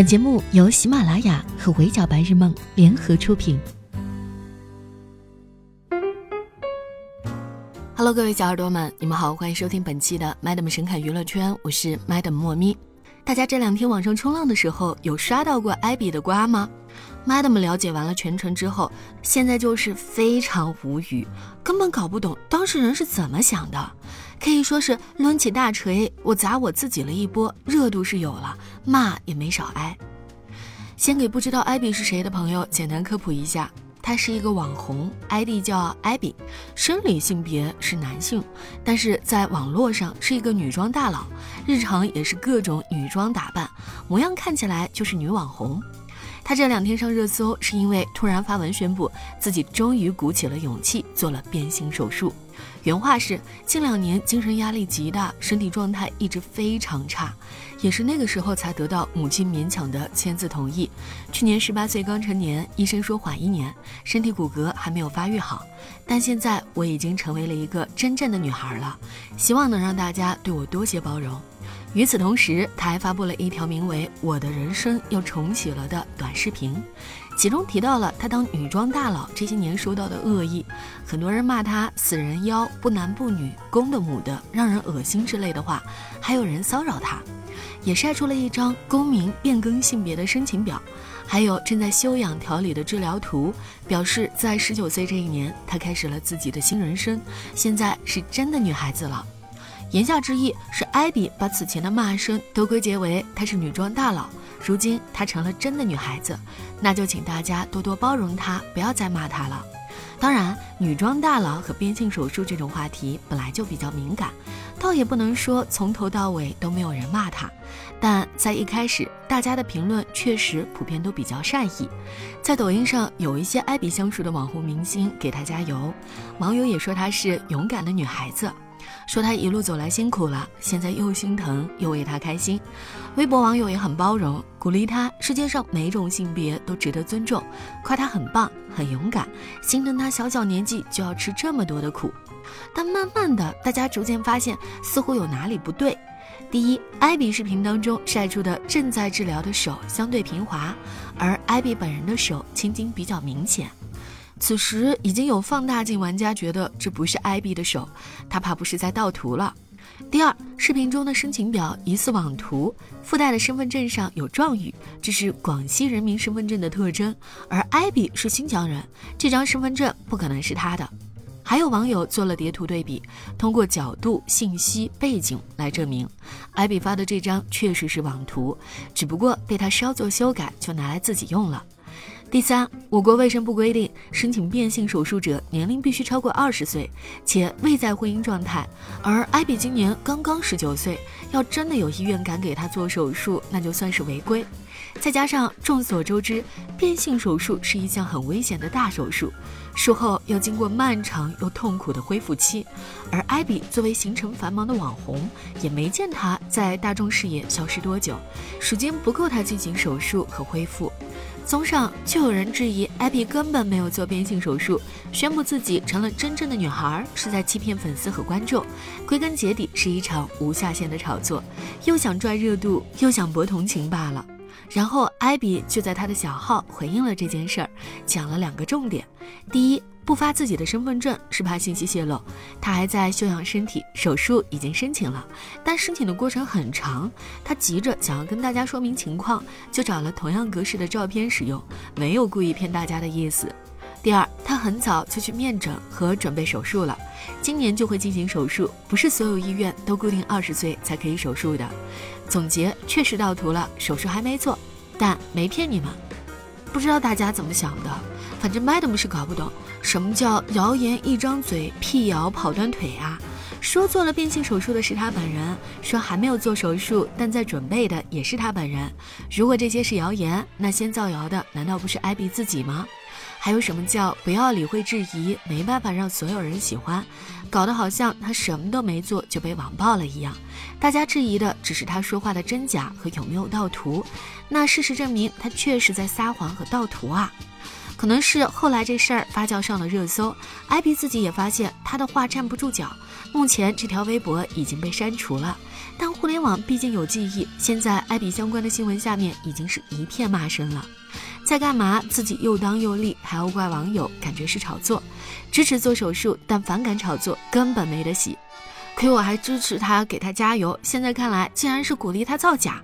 本节目由喜马拉雅和围剿白日梦联合出品。Hello，各位小耳朵们，你们好，欢迎收听本期的 Madam 神侃娱乐圈，我是 Madam 莫咪。大家这两天网上冲浪的时候，有刷到过艾比的瓜吗？Madam 了解完了全程之后，现在就是非常无语，根本搞不懂当事人是怎么想的。可以说是抡起大锤，我砸我自己了一波，热度是有了，骂也没少挨。先给不知道艾比是谁的朋友简单科普一下，他是一个网红，ID 叫艾比，生理性别是男性，但是在网络上是一个女装大佬，日常也是各种女装打扮，模样看起来就是女网红。他这两天上热搜，是因为突然发文宣布自己终于鼓起了勇气做了变性手术。原话是：近两年精神压力极大，身体状态一直非常差，也是那个时候才得到母亲勉强的签字同意。去年十八岁刚成年，医生说缓一年，身体骨骼还没有发育好，但现在我已经成为了一个真正的女孩了，希望能让大家对我多些包容。与此同时，他还发布了一条名为《我的人生又重启了》的短视频，其中提到了他当女装大佬这些年收到的恶意，很多人骂他死人妖、不男不女、公的母的、让人恶心之类的话，还有人骚扰他，也晒出了一张公民变更性别的申请表，还有正在休养调理的治疗图，表示在十九岁这一年，他开始了自己的新人生，现在是真的女孩子了。言下之意是，艾比把此前的骂声都归结为她是女装大佬。如今她成了真的女孩子，那就请大家多多包容她，不要再骂她了。当然，女装大佬和变性手术这种话题本来就比较敏感，倒也不能说从头到尾都没有人骂她。但在一开始，大家的评论确实普遍都比较善意。在抖音上，有一些艾比相熟的网红明星给她加油，网友也说她是勇敢的女孩子。说他一路走来辛苦了，现在又心疼又为他开心。微博网友也很包容，鼓励他，世界上每种性别都值得尊重，夸他很棒很勇敢，心疼他小小年纪就要吃这么多的苦。但慢慢的，大家逐渐发现似乎有哪里不对。第一，艾比视频当中晒出的正在治疗的手相对平滑，而艾比本人的手青筋比较明显。此时已经有放大镜玩家觉得这不是艾比的手，他怕不是在盗图了。第二，视频中的申请表疑似网图，附带的身份证上有状语，这是广西人民身份证的特征，而艾比是新疆人，这张身份证不可能是他的。还有网友做了叠图对比，通过角度、信息、背景来证明，艾比发的这张确实是网图，只不过被他稍作修改就拿来自己用了。第三，我国卫生部规定，申请变性手术者年龄必须超过二十岁，且未在婚姻状态。而艾比今年刚刚十九岁，要真的有医院敢给他做手术，那就算是违规。再加上众所周知，变性手术是一项很危险的大手术，术后要经过漫长又痛苦的恢复期。而艾比作为行程繁忙的网红，也没见他在大众视野消失多久，时间不够他进行手术和恢复。综上，就有人质疑艾比根本没有做变性手术，宣布自己成了真正的女孩，是在欺骗粉丝和观众。归根结底，是一场无下限的炒作，又想赚热度，又想博同情罢了。然后，艾比就在他的小号回应了这件事儿，讲了两个重点：第一，不发自己的身份证是怕信息泄露，他还在休养身体，手术已经申请了，但申请的过程很长，他急着想要跟大家说明情况，就找了同样格式的照片使用，没有故意骗大家的意思。第二，他很早就去面诊和准备手术了，今年就会进行手术，不是所有医院都固定二十岁才可以手术的。总结确实盗图了，手术还没做，但没骗你们。不知道大家怎么想的，反正 Madam 是搞不懂。什么叫谣言一张嘴，辟谣跑断腿啊？说做了变性手术的是他本人，说还没有做手术，但在准备的也是他本人。如果这些是谣言，那先造谣的难道不是艾比自己吗？还有什么叫不要理会质疑，没办法让所有人喜欢，搞得好像他什么都没做就被网暴了一样。大家质疑的只是他说话的真假和有没有盗图，那事实证明他确实在撒谎和盗图啊。可能是后来这事儿发酵上了热搜，艾比自己也发现他的话站不住脚。目前这条微博已经被删除了，但互联网毕竟有记忆，现在艾比相关的新闻下面已经是一片骂声了。在干嘛？自己又当又立，还要怪网友，感觉是炒作。支持做手术，但反感炒作，根本没得洗。亏我还支持他，给他加油。现在看来，竟然是鼓励他造假。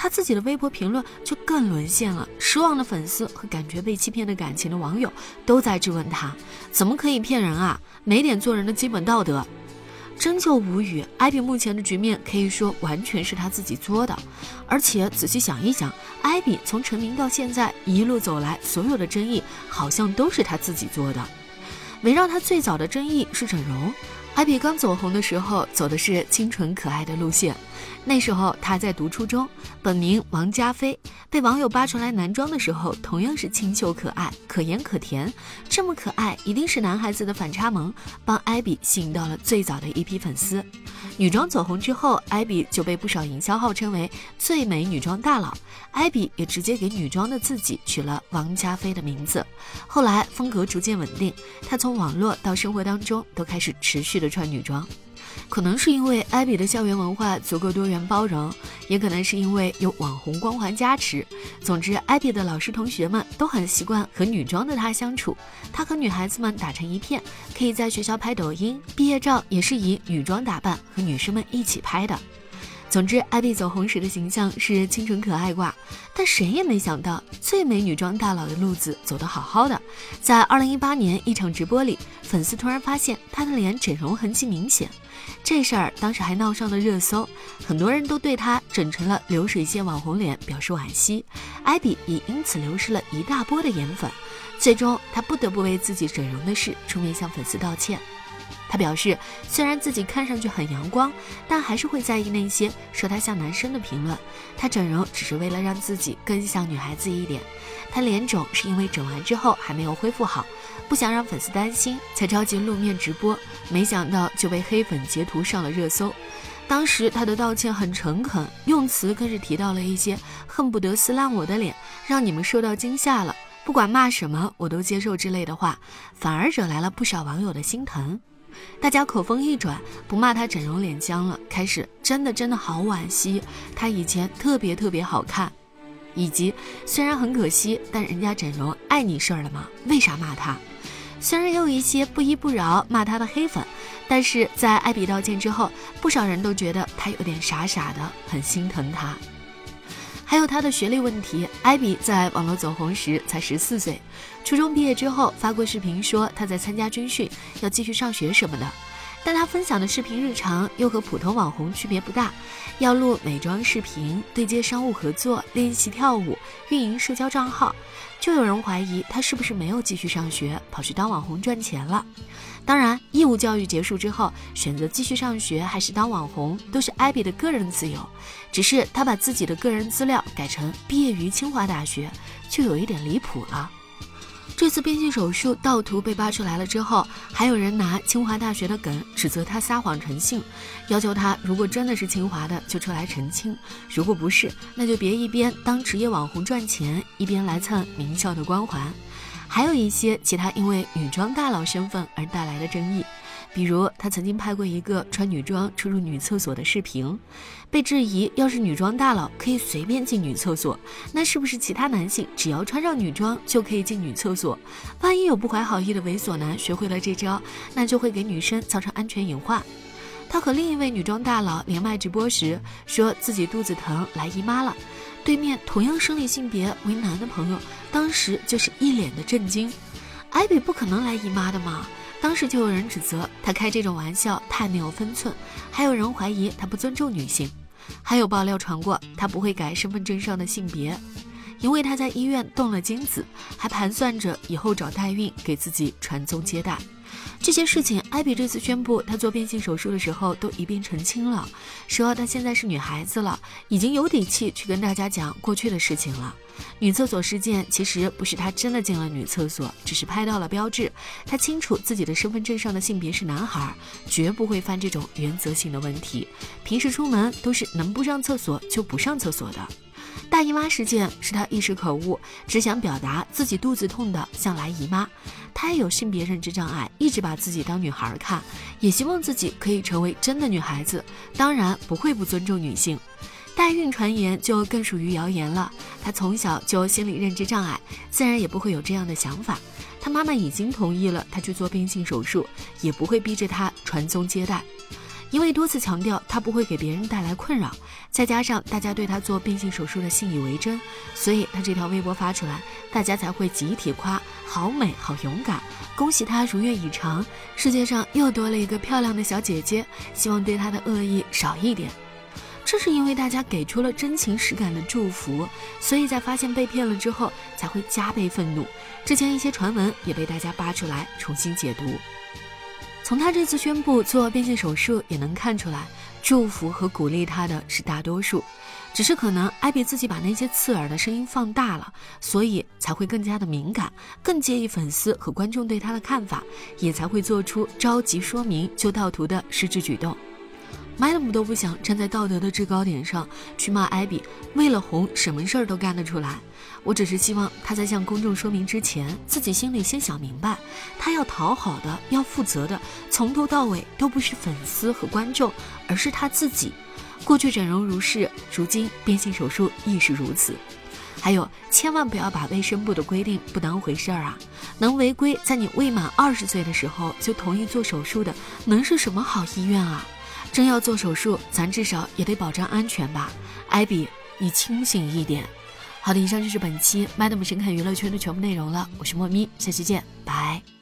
他自己的微博评论就更沦陷了。失望的粉丝和感觉被欺骗的感情的网友都在质问他：怎么可以骗人啊？没点做人的基本道德。真就无语，艾比目前的局面可以说完全是他自己作的，而且仔细想一想，艾比从成名到现在一路走来，所有的争议好像都是他自己做的。围绕他最早的争议是整容。艾比刚走红的时候，走的是清纯可爱的路线。那时候他在读初中，本名王家飞，被网友扒出来男装的时候，同样是清秀可爱、可盐可甜。这么可爱，一定是男孩子的反差萌，帮艾比吸引到了最早的一批粉丝。女装走红之后，艾比就被不少营销号称为最美女装大佬。艾比也直接给女装的自己取了王家飞的名字。后来风格逐渐稳定，她从网络到生活当中都开始持续的穿女装。可能是因为艾比的校园文化足够多元包容，也可能是因为有网红光环加持。总之，艾比的老师同学们都很习惯和女装的她相处，她和女孩子们打成一片，可以在学校拍抖音，毕业照也是以女装打扮和女生们一起拍的。总之，艾比走红时的形象是清纯可爱挂，但谁也没想到，最美女装大佬的路子走得好好的。在二零一八年一场直播里，粉丝突然发现她的脸整容痕迹明显，这事儿当时还闹上了热搜，很多人都对她整成了流水线网红脸表示惋惜，艾比也因此流失了一大波的颜粉，最终她不得不为自己整容的事出面向粉丝道歉。他表示，虽然自己看上去很阳光，但还是会在意那些说他像男生的评论。他整容只是为了让自己更像女孩子一点。他脸肿是因为整完之后还没有恢复好，不想让粉丝担心，才着急露面直播。没想到就被黑粉截图上了热搜。当时他的道歉很诚恳，用词更是提到了一些恨不得撕烂我的脸，让你们受到惊吓了，不管骂什么我都接受之类的话，反而惹来了不少网友的心疼。大家口风一转，不骂他整容脸僵了，开始真的真的好惋惜，他以前特别特别好看，以及虽然很可惜，但人家整容碍你事儿了吗？为啥骂他？虽然也有一些不依不饶骂他的黑粉，但是在艾比道歉之后，不少人都觉得他有点傻傻的，很心疼他。还有他的学历问题，艾比在网络走红时才十四岁，初中毕业之后发过视频说他在参加军训，要继续上学什么的。但他分享的视频日常又和普通网红区别不大，要录美妆视频、对接商务合作、练习跳舞、运营社交账号，就有人怀疑他是不是没有继续上学，跑去当网红赚钱了。当然，义务教育结束之后，选择继续上学还是当网红，都是艾比的个人自由。只是他把自己的个人资料改成毕业于清华大学，就有一点离谱了。这次变性手术盗图被扒出来了之后，还有人拿清华大学的梗指责他撒谎成性，要求他如果真的是清华的就出来澄清，如果不是，那就别一边当职业网红赚钱，一边来蹭名校的光环。还有一些其他因为女装大佬身份而带来的争议，比如他曾经拍过一个穿女装出入女厕所的视频，被质疑要是女装大佬可以随便进女厕所，那是不是其他男性只要穿上女装就可以进女厕所？万一有不怀好意的猥琐男学会了这招，那就会给女生造成安全隐患。他和另一位女装大佬连麦直播时，说自己肚子疼来姨妈了。对面同样生理性别为男的朋友，当时就是一脸的震惊。艾比不可能来姨妈的嘛？当时就有人指责他开这种玩笑太没有分寸，还有人怀疑他不尊重女性，还有爆料传过他不会改身份证上的性别，因为他在医院动了精子，还盘算着以后找代孕给自己传宗接代。这些事情，艾比这次宣布她做变性手术的时候都一并澄清了，说她现在是女孩子了，已经有底气去跟大家讲过去的事情了。女厕所事件其实不是她真的进了女厕所，只是拍到了标志。她清楚自己的身份证上的性别是男孩，绝不会犯这种原则性的问题。平时出门都是能不上厕所就不上厕所的。大姨妈事件是她一时口误，只想表达自己肚子痛的像来姨妈。她也有性别认知障碍，一直把自己当女孩看，也希望自己可以成为真的女孩子，当然不会不尊重女性。代孕传言就更属于谣言了。她从小就心理认知障碍，自然也不会有这样的想法。她妈妈已经同意了她去做变性手术，也不会逼着她传宗接代。因为多次强调她不会给别人带来困扰，再加上大家对她做变性手术的信以为真，所以她这条微博发出来，大家才会集体夸好美好勇敢，恭喜她如愿以偿，世界上又多了一个漂亮的小姐姐，希望对她的恶意少一点。正是因为大家给出了真情实感的祝福，所以在发现被骗了之后才会加倍愤怒。之前一些传闻也被大家扒出来重新解读。从他这次宣布做变性手术也能看出来，祝福和鼓励他的是大多数，只是可能艾比自己把那些刺耳的声音放大了，所以才会更加的敏感，更介意粉丝和观众对他的看法，也才会做出着急说明就盗图的失智举动。Madam 都不想站在道德的制高点上去骂艾比，为了红什么事儿都干得出来。我只是希望他在向公众说明之前，自己心里先想明白，他要讨好的、要负责的，从头到尾都不是粉丝和观众，而是他自己。过去整容如是，如今变性手术亦是如此。还有，千万不要把卫生部的规定不当回事儿啊！能违规在你未满二十岁的时候就同意做手术的，能是什么好医院啊？真要做手术，咱至少也得保障安全吧。艾比，你清醒一点。好的，以上就是本期 Madam 神侃娱乐圈的全部内容了。我是莫咪，下期见，拜。